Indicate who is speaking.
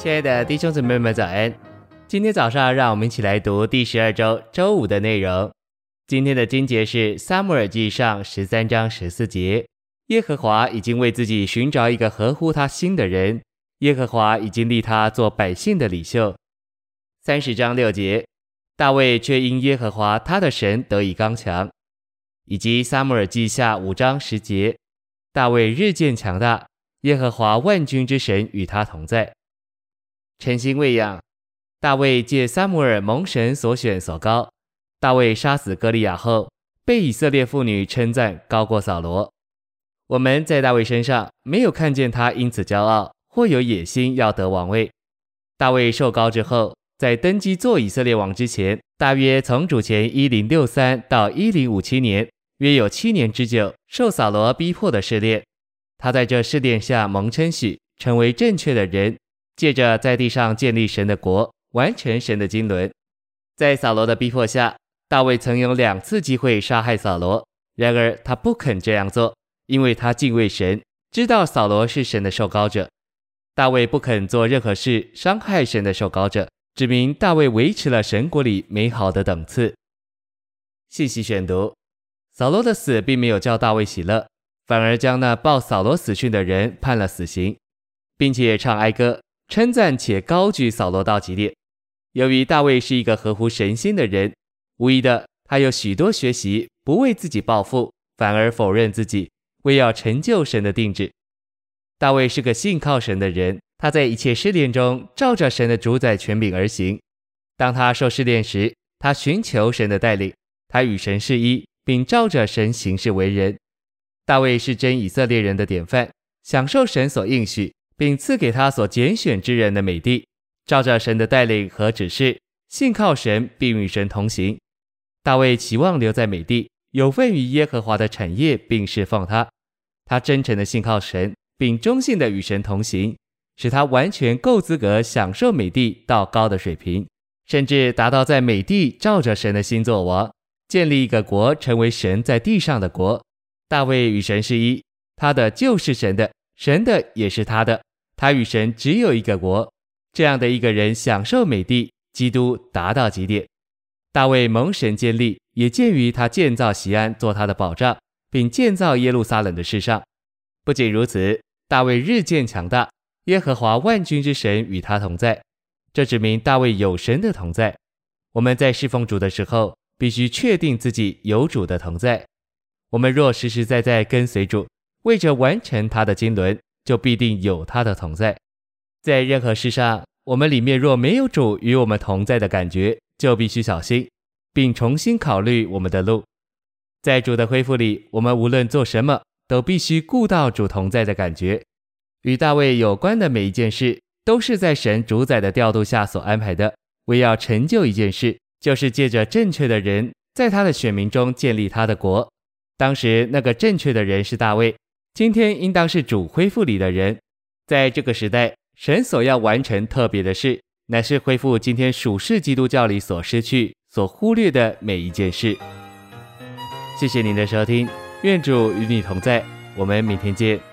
Speaker 1: 亲爱的弟兄姊妹们，早安！今天早上，让我们一起来读第十二周周五的内容。今天的经节是《撒母耳记上》十三章十四节：耶和华已经为自己寻找一个合乎他心的人，耶和华已经立他做百姓的领袖。三十章六节：大卫却因耶和华他的神得以刚强。以及《撒母耳记下》五章十节：大卫日渐强大，耶和华万军之神与他同在。诚心喂养，大卫借撒母耳蒙神所选所高。大卫杀死歌利亚后，被以色列妇女称赞高过扫罗。我们在大卫身上没有看见他因此骄傲或有野心要得王位。大卫受膏之后，在登基做以色列王之前，大约从主前一零六三到一零五七年，约有七年之久，受扫罗逼迫的试炼。他在这试炼下蒙称许，成为正确的人。借着在地上建立神的国，完成神的经纶。在扫罗的逼迫下，大卫曾有两次机会杀害扫罗，然而他不肯这样做，因为他敬畏神，知道扫罗是神的受膏者。大卫不肯做任何事伤害神的受膏者，指明大卫维持了神国里美好的等次。信息选读：扫罗的死并没有叫大卫喜乐，反而将那报扫罗死讯的人判了死刑，并且唱哀歌。称赞且高举扫罗到极点。由于大卫是一个合乎神心的人，无疑的，他有许多学习，不为自己抱负，反而否认自己，为要成就神的定旨。大卫是个信靠神的人，他在一切试炼中照着神的主宰权柄而行。当他受试炼时，他寻求神的带领，他与神是一，并照着神行事为人。大卫是真以色列人的典范，享受神所应许。并赐给他所拣选之人的美地，照着神的带领和指示，信靠神并与神同行。大卫期望留在美地，有份于耶和华的产业，并侍奉他。他真诚的信靠神，并忠信的与神同行，使他完全够资格享受美地到高的水平，甚至达到在美地照着神的心作王，建立一个国，成为神在地上的国。大卫与神是一，他的就是神的，神的也是他的。他与神只有一个国，这样的一个人享受美地，基督达到极点。大卫蒙神建立，也鉴于他建造西安做他的保障，并建造耶路撒冷的事上。不仅如此，大卫日渐强大，耶和华万军之神与他同在。这指明大卫有神的同在。我们在侍奉主的时候，必须确定自己有主的同在。我们若实实在在跟随主，为着完成他的经纶。就必定有他的同在，在任何事上，我们里面若没有主与我们同在的感觉，就必须小心，并重新考虑我们的路。在主的恢复里，我们无论做什么，都必须顾到主同在的感觉。与大卫有关的每一件事，都是在神主宰的调度下所安排的。为要成就一件事，就是借着正确的人，在他的选民中建立他的国。当时那个正确的人是大卫。今天应当是主恢复里的人，在这个时代，神所要完成特别的事，乃是恢复今天属世基督教里所失去、所忽略的每一件事。谢谢您的收听，愿主与你同在，我们明天见。